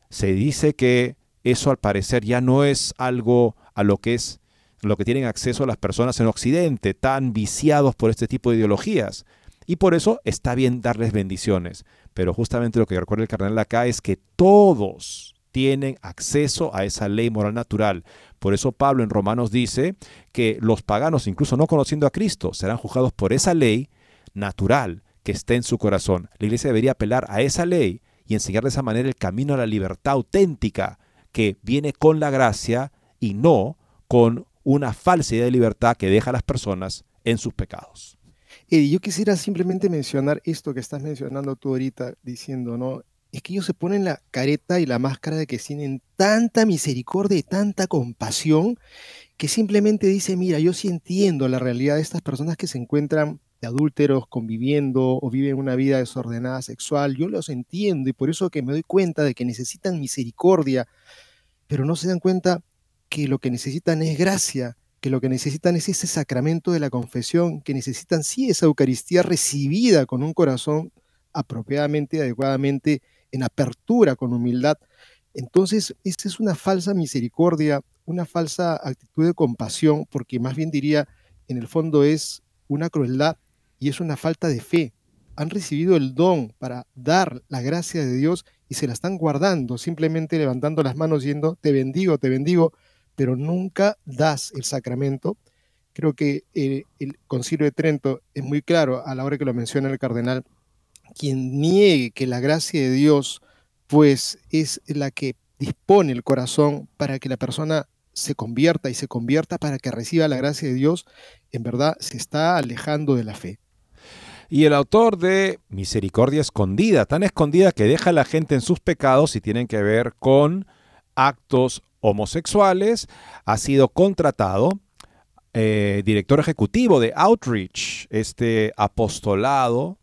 Se dice que eso al parecer ya no es algo a lo que es lo que tienen acceso las personas en Occidente, tan viciados por este tipo de ideologías. Y por eso está bien darles bendiciones. Pero justamente lo que recuerda el cardenal acá es que todos tienen acceso a esa ley moral natural. Por eso Pablo en Romanos dice que los paganos, incluso no conociendo a Cristo, serán juzgados por esa ley natural que está en su corazón. La iglesia debería apelar a esa ley y enseñar de esa manera el camino a la libertad auténtica que viene con la gracia y no con una falsa idea de libertad que deja a las personas en sus pecados. Eddie, yo quisiera simplemente mencionar esto que estás mencionando tú ahorita, diciendo, ¿no? Es que ellos se ponen la careta y la máscara de que tienen tanta misericordia y tanta compasión que simplemente dice, mira, yo sí entiendo la realidad de estas personas que se encuentran de adúlteros conviviendo o viven una vida desordenada sexual, yo los entiendo y por eso que me doy cuenta de que necesitan misericordia, pero no se dan cuenta que lo que necesitan es gracia, que lo que necesitan es ese sacramento de la confesión, que necesitan sí esa Eucaristía recibida con un corazón apropiadamente, adecuadamente, en apertura, con humildad. Entonces, esa es una falsa misericordia, una falsa actitud de compasión, porque más bien diría, en el fondo es una crueldad y es una falta de fe. Han recibido el don para dar la gracia de Dios y se la están guardando, simplemente levantando las manos yendo, te bendigo, te bendigo, pero nunca das el sacramento. Creo que el concilio de Trento es muy claro a la hora que lo menciona el cardenal. Quien niegue que la gracia de Dios, pues es la que dispone el corazón para que la persona se convierta y se convierta para que reciba la gracia de Dios, en verdad se está alejando de la fe. Y el autor de Misericordia Escondida, tan escondida que deja a la gente en sus pecados y tienen que ver con actos homosexuales, ha sido contratado eh, director ejecutivo de Outreach, este apostolado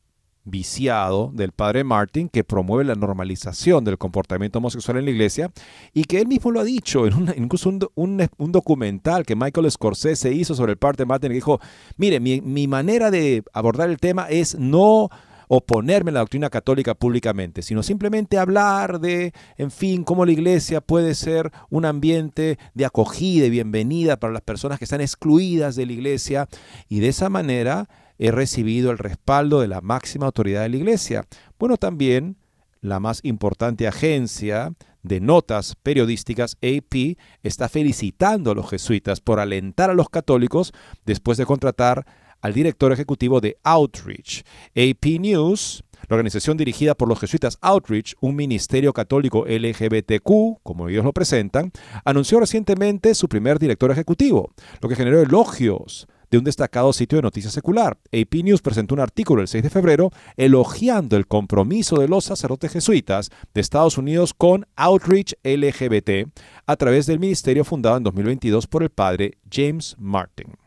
viciado del padre Martin que promueve la normalización del comportamiento homosexual en la iglesia y que él mismo lo ha dicho en incluso un, documental que Michael Scorsese hizo sobre el padre Martin que dijo, mire, mi, mi manera de abordar el tema es no oponerme a la doctrina católica públicamente, sino simplemente hablar de, en fin, cómo la iglesia puede ser un ambiente de acogida y bienvenida para las personas que están excluidas de la iglesia y de esa manera he recibido el respaldo de la máxima autoridad de la iglesia. Bueno, también la más importante agencia de notas periodísticas, AP, está felicitando a los jesuitas por alentar a los católicos después de contratar al director ejecutivo de Outreach. AP News, la organización dirigida por los jesuitas Outreach, un ministerio católico LGBTQ, como ellos lo presentan, anunció recientemente su primer director ejecutivo, lo que generó elogios de un destacado sitio de noticias secular. AP News presentó un artículo el 6 de febrero elogiando el compromiso de los sacerdotes jesuitas de Estados Unidos con Outreach LGBT a través del ministerio fundado en 2022 por el padre James Martin.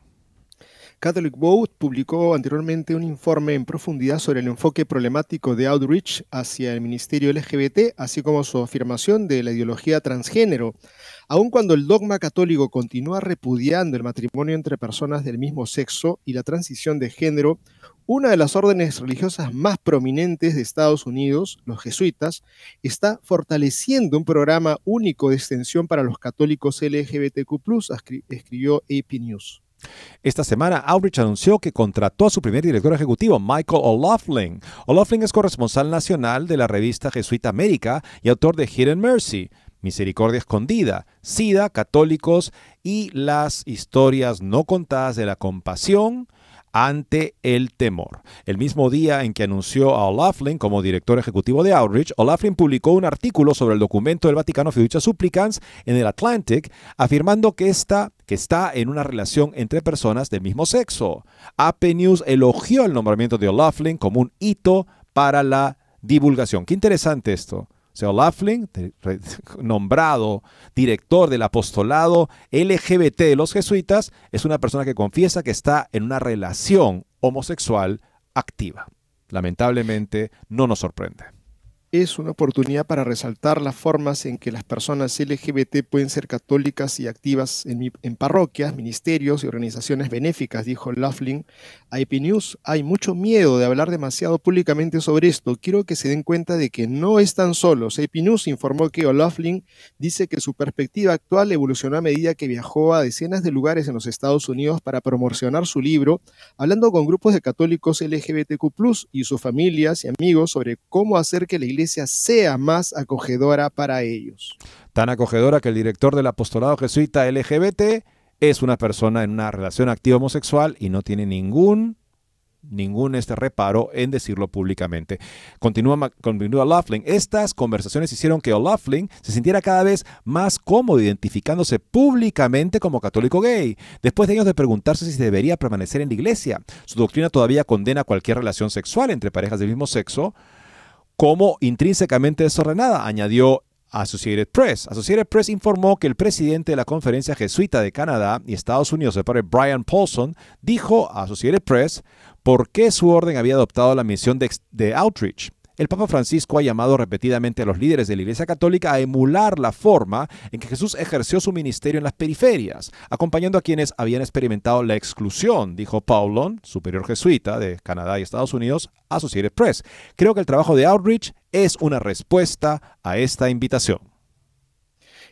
Catholic Vote publicó anteriormente un informe en profundidad sobre el enfoque problemático de Outreach hacia el ministerio LGBT, así como su afirmación de la ideología transgénero. Aun cuando el dogma católico continúa repudiando el matrimonio entre personas del mismo sexo y la transición de género, una de las órdenes religiosas más prominentes de Estados Unidos, los jesuitas, está fortaleciendo un programa único de extensión para los católicos LGBTQ, escribió AP News. Esta semana, Outreach anunció que contrató a su primer director ejecutivo, Michael O'Loughlin. O'Loughlin es corresponsal nacional de la revista Jesuita América y autor de Hidden Mercy, Misericordia Escondida, SIDA, Católicos y las historias no contadas de la compasión, ante el temor. El mismo día en que anunció a O'Loughlin como director ejecutivo de Outreach, O'Loughlin publicó un artículo sobre el documento del Vaticano Fiducia Supplicans en el Atlantic, afirmando que, que está en una relación entre personas del mismo sexo. AP News elogió el nombramiento de O'Loughlin como un hito para la divulgación. Qué interesante esto sea, Laughlin, nombrado director del apostolado LGBT de los jesuitas, es una persona que confiesa que está en una relación homosexual activa. Lamentablemente no nos sorprende es una oportunidad para resaltar las formas en que las personas LGBT pueden ser católicas y activas en, parroquias, ministerios y organizaciones benéficas, dijo Laughlin a IP News. Hay mucho miedo de hablar demasiado públicamente sobre esto. Quiero que se den cuenta de que no están solos. IP News informó que O'Loughlin dice que su perspectiva actual evolucionó a medida que viajó a decenas de lugares en los Estados Unidos para promocionar su libro, hablando con grupos de católicos LGBTQ y sus familias y amigos sobre cómo hacer que la iglesia sea más acogedora para ellos. Tan acogedora que el director del apostolado jesuita LGBT es una persona en una relación activa homosexual y no tiene ningún ningún este reparo en decirlo públicamente. Continúa, continúa Laughlin. Estas conversaciones hicieron que O'Loughlin se sintiera cada vez más cómodo identificándose públicamente como católico gay, después de años de preguntarse si debería permanecer en la iglesia. Su doctrina todavía condena cualquier relación sexual entre parejas del mismo sexo, como intrínsecamente desordenada, añadió Associated Press. Associated Press informó que el presidente de la Conferencia Jesuita de Canadá y Estados Unidos, el padre Brian Paulson, dijo a Associated Press por qué su orden había adoptado la misión de, de outreach. El Papa Francisco ha llamado repetidamente a los líderes de la Iglesia Católica a emular la forma en que Jesús ejerció su ministerio en las periferias, acompañando a quienes habían experimentado la exclusión, dijo Paulon, superior jesuita de Canadá y Estados Unidos, Associated Press. Creo que el trabajo de Outreach es una respuesta a esta invitación.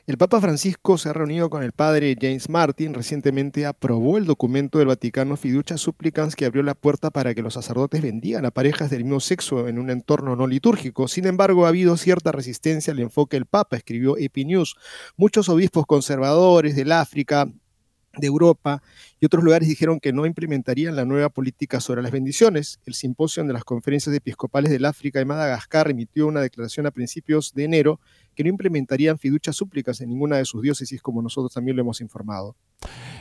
El Papa Francisco se ha reunido con el padre James Martin, recientemente aprobó el documento del Vaticano Fiducia Supplicans que abrió la puerta para que los sacerdotes bendigan a parejas del mismo sexo en un entorno no litúrgico. Sin embargo, ha habido cierta resistencia al enfoque del Papa, escribió Epinews. Muchos obispos conservadores del África, de Europa y otros lugares dijeron que no implementarían la nueva política sobre las bendiciones. El simposio de las conferencias episcopales del África y Madagascar emitió una declaración a principios de enero que no implementarían fiduchas súplicas en ninguna de sus diócesis, como nosotros también lo hemos informado.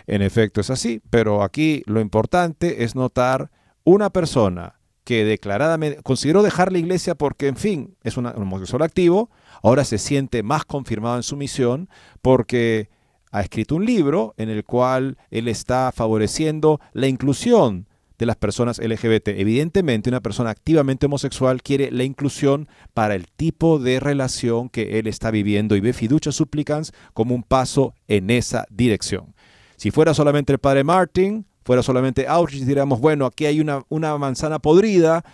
En efecto, es así, pero aquí lo importante es notar una persona que declaradamente consideró dejar la iglesia porque, en fin, es un homosexual activo, ahora se siente más confirmado en su misión porque ha escrito un libro en el cual él está favoreciendo la inclusión de las personas LGBT. Evidentemente, una persona activamente homosexual quiere la inclusión para el tipo de relación que él está viviendo y ve fiducia supplicans como un paso en esa dirección. Si fuera solamente el padre Martin, fuera solamente Outreach, diríamos, bueno, aquí hay una manzana podrida,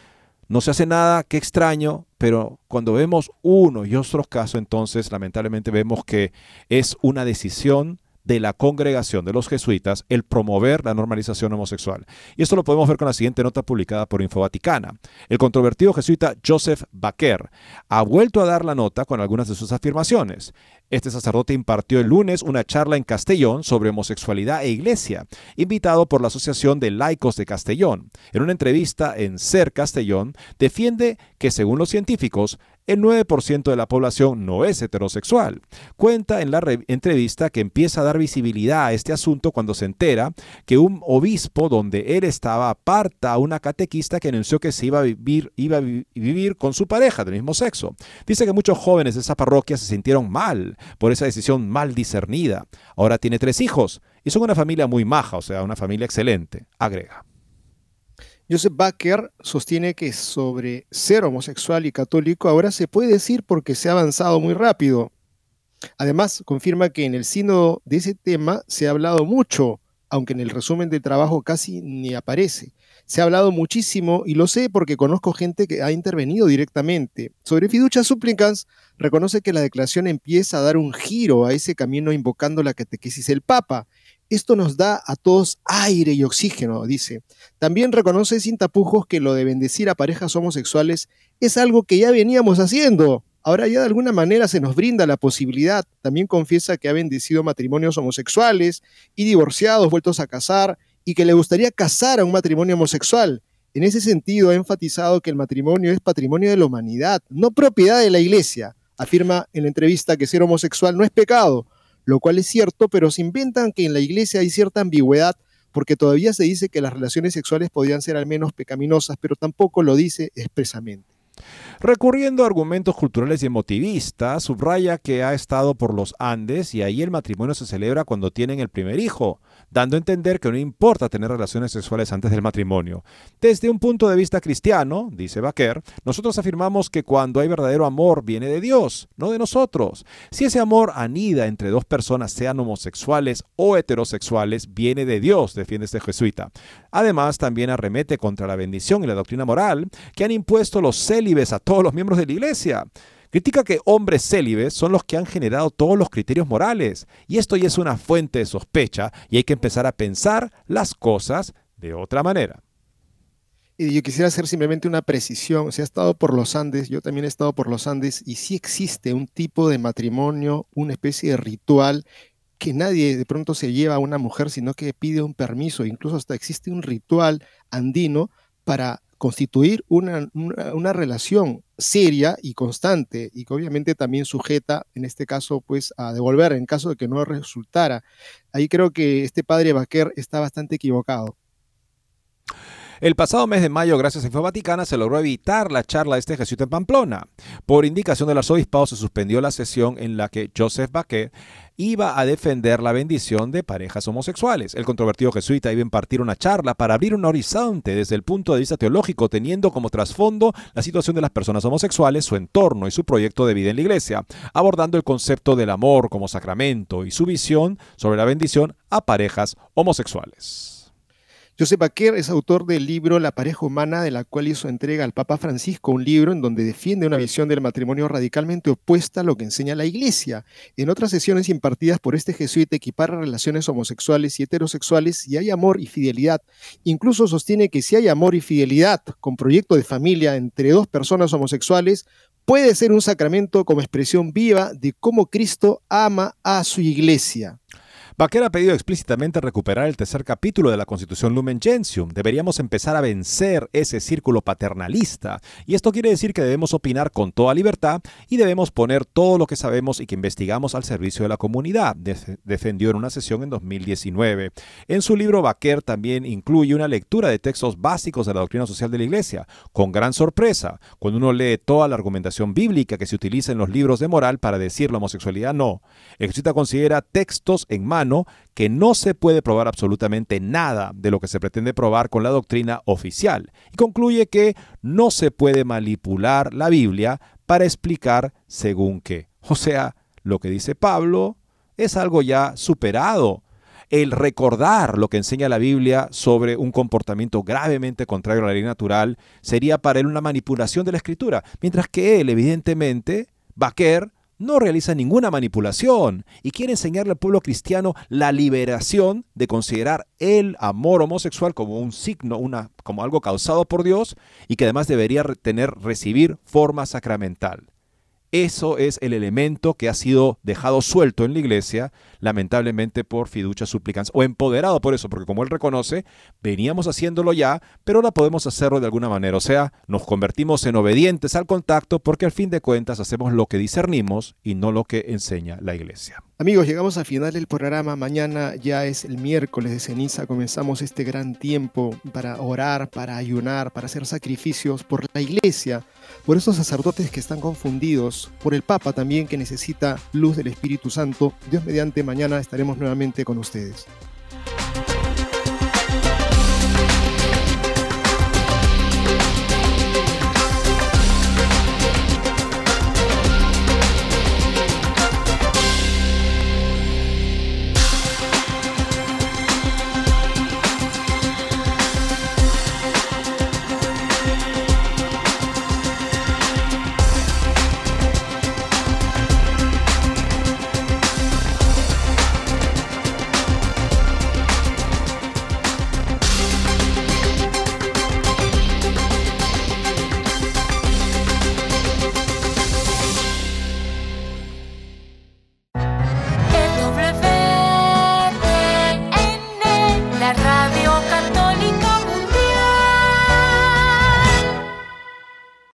no se hace nada, qué extraño, pero cuando vemos uno y otros casos, entonces lamentablemente vemos que es una decisión de la congregación de los jesuitas el promover la normalización homosexual. Y esto lo podemos ver con la siguiente nota publicada por Infovaticana. El controvertido jesuita Joseph Baker ha vuelto a dar la nota con algunas de sus afirmaciones. Este sacerdote impartió el lunes una charla en Castellón sobre homosexualidad e iglesia, invitado por la Asociación de Laicos de Castellón. En una entrevista en Ser Castellón, defiende que, según los científicos, el 9% de la población no es heterosexual. Cuenta en la entrevista que empieza a dar visibilidad a este asunto cuando se entera que un obispo donde él estaba aparta a una catequista que anunció que se iba a vivir, vivir con su pareja del mismo sexo. Dice que muchos jóvenes de esa parroquia se sintieron mal por esa decisión mal discernida. Ahora tiene tres hijos y son una familia muy maja, o sea, una familia excelente, agrega. Joseph Baker sostiene que sobre ser homosexual y católico ahora se puede decir porque se ha avanzado muy rápido. Además, confirma que en el sínodo de ese tema se ha hablado mucho, aunque en el resumen de trabajo casi ni aparece. Se ha hablado muchísimo y lo sé porque conozco gente que ha intervenido directamente. Sobre fiducia súplicas, reconoce que la declaración empieza a dar un giro a ese camino invocando la catequesis del Papa. Esto nos da a todos aire y oxígeno, dice. También reconoce sin tapujos que lo de bendecir a parejas homosexuales es algo que ya veníamos haciendo. Ahora ya de alguna manera se nos brinda la posibilidad. También confiesa que ha bendecido matrimonios homosexuales y divorciados vueltos a casar y que le gustaría casar a un matrimonio homosexual. En ese sentido, ha enfatizado que el matrimonio es patrimonio de la humanidad, no propiedad de la iglesia. Afirma en la entrevista que ser homosexual no es pecado, lo cual es cierto, pero se inventan que en la iglesia hay cierta ambigüedad porque todavía se dice que las relaciones sexuales podrían ser al menos pecaminosas, pero tampoco lo dice expresamente. Recurriendo a argumentos culturales y emotivistas, subraya que ha estado por los Andes y ahí el matrimonio se celebra cuando tienen el primer hijo dando a entender que no importa tener relaciones sexuales antes del matrimonio. Desde un punto de vista cristiano, dice Baker, nosotros afirmamos que cuando hay verdadero amor viene de Dios, no de nosotros. Si ese amor anida entre dos personas, sean homosexuales o heterosexuales, viene de Dios, defiende este jesuita. Además, también arremete contra la bendición y la doctrina moral que han impuesto los célibes a todos los miembros de la iglesia. Critica que hombres célibes son los que han generado todos los criterios morales, y esto ya es una fuente de sospecha y hay que empezar a pensar las cosas de otra manera. Y yo quisiera hacer simplemente una precisión. Se ha estado por los Andes, yo también he estado por los Andes, y sí existe un tipo de matrimonio, una especie de ritual que nadie de pronto se lleva a una mujer, sino que pide un permiso. Incluso hasta existe un ritual andino para constituir una, una, relación seria y constante y que obviamente también sujeta, en este caso, pues a devolver en caso de que no resultara. Ahí creo que este padre Baquer está bastante equivocado. El pasado mes de mayo, gracias a Info Vaticana, se logró evitar la charla de este jesuita en Pamplona. Por indicación del arzobispado se suspendió la sesión en la que Joseph Baquet iba a defender la bendición de parejas homosexuales. El controvertido jesuita iba a impartir una charla para abrir un horizonte desde el punto de vista teológico, teniendo como trasfondo la situación de las personas homosexuales, su entorno y su proyecto de vida en la iglesia, abordando el concepto del amor como sacramento y su visión sobre la bendición a parejas homosexuales. Joseph Baquer es autor del libro La pareja humana, de la cual hizo entrega al Papa Francisco, un libro en donde defiende una visión del matrimonio radicalmente opuesta a lo que enseña la Iglesia. En otras sesiones impartidas por este jesuita equipara relaciones homosexuales y heterosexuales y hay amor y fidelidad. Incluso sostiene que si hay amor y fidelidad con proyecto de familia entre dos personas homosexuales, puede ser un sacramento como expresión viva de cómo Cristo ama a su Iglesia. Baquer ha pedido explícitamente recuperar el tercer capítulo de la Constitución Lumen Gentium. Deberíamos empezar a vencer ese círculo paternalista. Y esto quiere decir que debemos opinar con toda libertad y debemos poner todo lo que sabemos y que investigamos al servicio de la comunidad, defendió en una sesión en 2019. En su libro, Baquer también incluye una lectura de textos básicos de la doctrina social de la Iglesia. Con gran sorpresa, cuando uno lee toda la argumentación bíblica que se utiliza en los libros de moral para decir la homosexualidad no. El considera textos en mano que no se puede probar absolutamente nada de lo que se pretende probar con la doctrina oficial y concluye que no se puede manipular la Biblia para explicar según qué. O sea, lo que dice Pablo es algo ya superado. El recordar lo que enseña la Biblia sobre un comportamiento gravemente contrario a la ley natural sería para él una manipulación de la escritura, mientras que él, evidentemente, Baquer, no realiza ninguna manipulación y quiere enseñarle al pueblo cristiano la liberación de considerar el amor homosexual como un signo, una, como algo causado por Dios y que además debería tener, recibir forma sacramental. Eso es el elemento que ha sido dejado suelto en la iglesia, lamentablemente por fiducia supplicans, o empoderado por eso, porque como él reconoce, veníamos haciéndolo ya, pero ahora podemos hacerlo de alguna manera. O sea, nos convertimos en obedientes al contacto porque al fin de cuentas hacemos lo que discernimos y no lo que enseña la iglesia. Amigos, llegamos al final del programa. Mañana ya es el miércoles de ceniza. Comenzamos este gran tiempo para orar, para ayunar, para hacer sacrificios por la iglesia, por esos sacerdotes que están confundidos, por el Papa también que necesita luz del Espíritu Santo. Dios mediante, mañana estaremos nuevamente con ustedes.